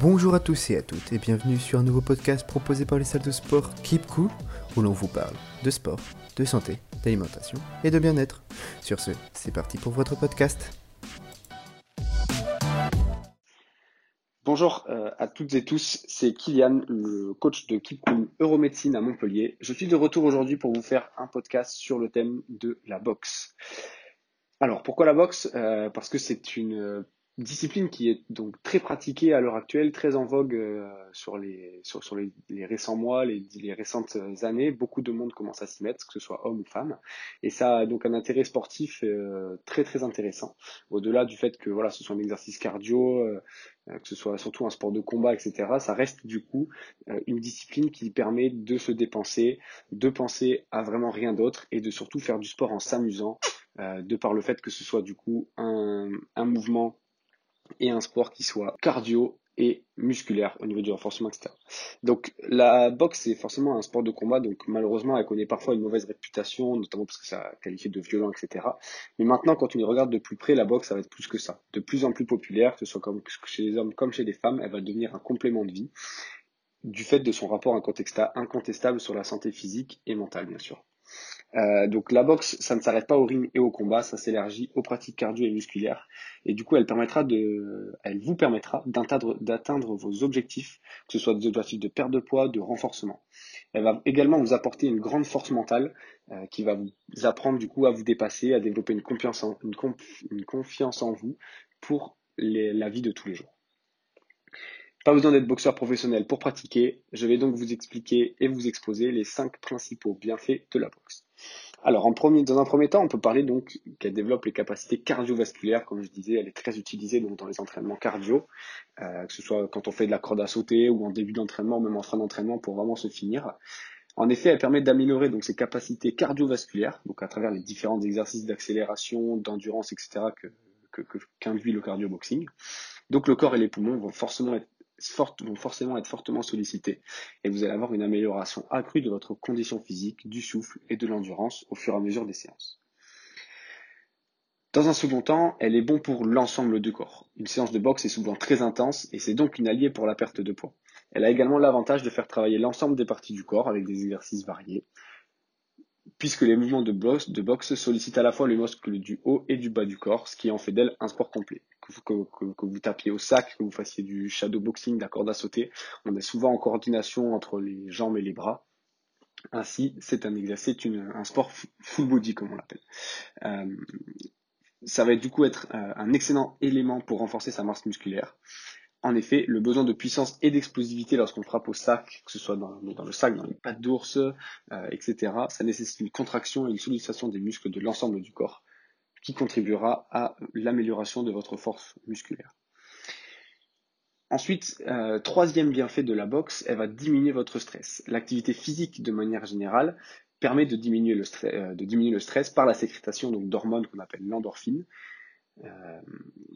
Bonjour à tous et à toutes et bienvenue sur un nouveau podcast proposé par les salles de sport Keep Cool où l'on vous parle de sport, de santé, d'alimentation et de bien-être. Sur ce, c'est parti pour votre podcast. Bonjour euh, à toutes et tous, c'est Kylian, le coach de Keep Cool Euromédecine à Montpellier. Je suis de retour aujourd'hui pour vous faire un podcast sur le thème de la boxe. Alors pourquoi la boxe? Euh, Parce que c'est une discipline qui est donc très pratiquée à l'heure actuelle, très en vogue euh, sur, les, sur, sur les, les, récents mois, les, les, récentes années. Beaucoup de monde commence à s'y mettre, que ce soit homme ou femme. Et ça a donc un intérêt sportif euh, très très intéressant. Au-delà du fait que voilà, ce soit un exercice cardio, euh, que ce soit surtout un sport de combat, etc., ça reste du coup euh, une discipline qui permet de se dépenser, de penser à vraiment rien d'autre et de surtout faire du sport en s'amusant, euh, de par le fait que ce soit du coup un, un mouvement et un sport qui soit cardio et musculaire au niveau du renforcement, etc. Donc la boxe c'est forcément un sport de combat, donc malheureusement elle connaît parfois une mauvaise réputation, notamment parce que ça qualifié de violent, etc. Mais maintenant quand on y regarde de plus près, la boxe ça va être plus que ça, de plus en plus populaire, que ce soit chez les hommes comme chez les femmes, elle va devenir un complément de vie du fait de son rapport incontestable sur la santé physique et mentale bien sûr. Euh, donc la boxe, ça ne s'arrête pas au ring et au combat, ça s'élargit aux pratiques cardio et musculaires. Et du coup, elle permettra de, elle vous permettra d'atteindre vos objectifs, que ce soit des objectifs de perte de poids, de renforcement. Elle va également vous apporter une grande force mentale euh, qui va vous apprendre du coup à vous dépasser, à développer une confiance en, une, conf, une confiance en vous pour la vie de tous les jours. Pas besoin d'être boxeur professionnel pour pratiquer. Je vais donc vous expliquer et vous exposer les cinq principaux bienfaits de la boxe. Alors, dans un premier temps, on peut parler donc qu'elle développe les capacités cardiovasculaires. Comme je disais, elle est très utilisée dans les entraînements cardio, euh, que ce soit quand on fait de la corde à sauter ou en début d'entraînement, même en fin d'entraînement pour vraiment se finir. En effet, elle permet d'améliorer donc ses capacités cardiovasculaires, donc à travers les différents exercices d'accélération, d'endurance, etc. que qu'induit le cardio boxing. Donc le corps et les poumons vont forcément être vont forcément être fortement sollicités et vous allez avoir une amélioration accrue de votre condition physique, du souffle et de l'endurance au fur et à mesure des séances. Dans un second temps, elle est bon pour l'ensemble du corps. Une séance de boxe est souvent très intense et c'est donc une alliée pour la perte de poids. Elle a également l'avantage de faire travailler l'ensemble des parties du corps avec des exercices variés, puisque les mouvements de boxe, de boxe sollicitent à la fois les muscles du haut et du bas du corps, ce qui en fait d'elle un sport complet. Que, vous tapiez au sac, que vous fassiez du shadow boxing, de la corde à sauter, on est souvent en coordination entre les jambes et les bras. Ainsi, c'est un exercice, c'est un sport full body comme on l'appelle. Euh, ça va du coup être euh, un excellent élément pour renforcer sa masse musculaire. En effet, le besoin de puissance et d'explosivité lorsqu'on frappe au sac, que ce soit dans, dans le sac, dans les pattes d'ours, euh, etc., ça nécessite une contraction et une sollicitation des muscles de l'ensemble du corps, qui contribuera à l'amélioration de votre force musculaire. Ensuite, euh, troisième bienfait de la boxe, elle va diminuer votre stress. L'activité physique, de manière générale, permet de diminuer le stress, euh, stress par la sécrétation d'hormones qu'on appelle l'endorphine, euh,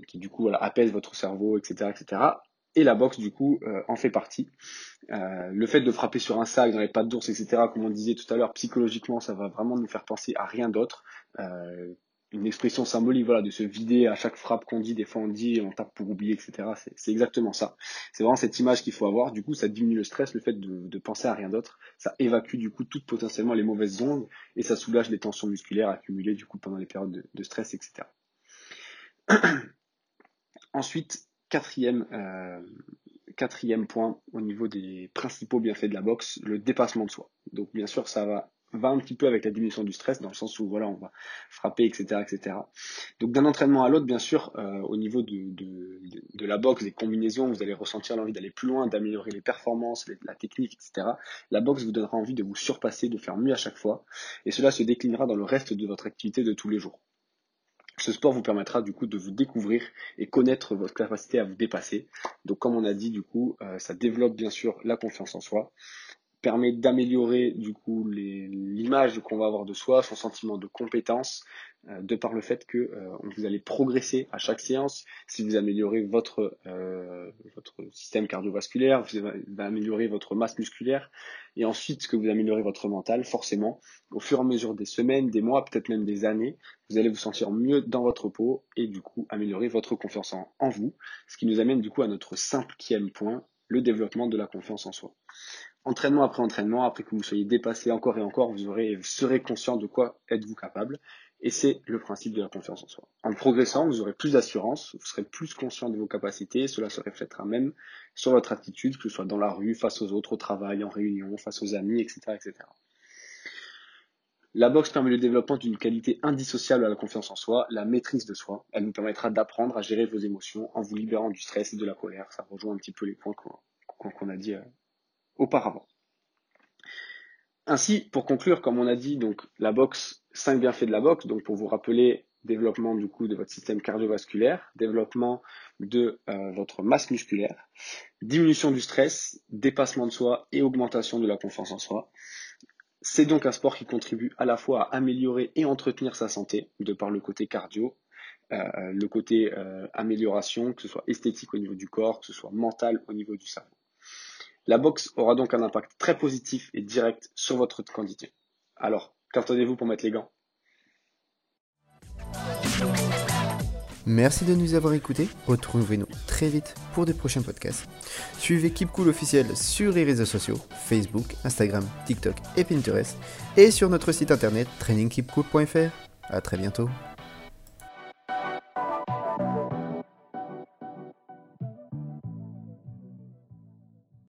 qui du coup apaise votre cerveau, etc., etc. Et la boxe, du coup, en fait partie. Le fait de frapper sur un sac dans les pattes d'ours, etc., comme on disait tout à l'heure, psychologiquement, ça va vraiment nous faire penser à rien d'autre. Une expression symbolique, voilà, de se vider à chaque frappe qu'on dit, des fois on dit, on tape pour oublier, etc. C'est exactement ça. C'est vraiment cette image qu'il faut avoir. Du coup, ça diminue le stress, le fait de, penser à rien d'autre. Ça évacue du coup toutes potentiellement les mauvaises ondes et ça soulage les tensions musculaires accumulées du coup pendant les périodes de, de stress, etc. Ensuite, quatrième, euh, quatrième point au niveau des principaux bienfaits de la boxe, le dépassement de soi. Donc bien sûr, ça va, va un petit peu avec la diminution du stress, dans le sens où voilà, on va frapper, etc. etc. Donc d'un entraînement à l'autre, bien sûr, euh, au niveau de, de, de, la boxe, des combinaisons, vous allez ressentir l'envie d'aller plus loin, d'améliorer les performances, la technique, etc. La boxe vous donnera envie de vous surpasser, de faire mieux à chaque fois, et cela se déclinera dans le reste de votre activité de tous les jours. Ce sport vous permettra du coup de vous découvrir et connaître votre capacité à vous dépasser. Donc comme on a dit du coup, euh, ça développe bien sûr la confiance en soi. Permet d'améliorer du coup l'image qu'on va avoir de soi, son sentiment de compétence, euh, de par le fait que euh, vous allez progresser à chaque séance. Si vous améliorez votre euh, système cardiovasculaire, vous allez améliorer votre masse musculaire, et ensuite que vous améliorez votre mental, forcément, au fur et à mesure des semaines, des mois, peut-être même des années, vous allez vous sentir mieux dans votre peau et du coup améliorer votre confiance en vous, ce qui nous amène du coup à notre cinquième point, le développement de la confiance en soi entraînement après entraînement, après que vous soyez dépassé encore et encore, vous aurez, vous serez conscient de quoi êtes-vous capable. Et c'est le principe de la confiance en soi. En progressant, vous aurez plus d'assurance, vous serez plus conscient de vos capacités, cela se reflètera même sur votre attitude, que ce soit dans la rue, face aux autres, au travail, en réunion, face aux amis, etc. etc. La boxe permet le développement d'une qualité indissociable à la confiance en soi, la maîtrise de soi. Elle vous permettra d'apprendre à gérer vos émotions en vous libérant du stress et de la colère. Ça rejoint un petit peu les points qu'on a dit euh, auparavant. Ainsi, pour conclure, comme on a dit, donc la boxe, 5 bienfaits de la boxe, donc pour vous rappeler, développement du coup de votre système cardiovasculaire, développement de euh, votre masse musculaire, diminution du stress, dépassement de soi et augmentation de la confiance en soi. C'est donc un sport qui contribue à la fois à améliorer et entretenir sa santé, de par le côté cardio, euh, le côté euh, amélioration, que ce soit esthétique au niveau du corps, que ce soit mental au niveau du cerveau. La boxe aura donc un impact très positif et direct sur votre quantité. Alors, qu'attendez-vous pour mettre les gants Merci de nous avoir écoutés. Retrouvez-nous très vite pour des prochains podcasts. Suivez Keep Cool officiel sur les réseaux sociaux Facebook, Instagram, TikTok et Pinterest et sur notre site internet trainingkeepcool.fr. À très bientôt.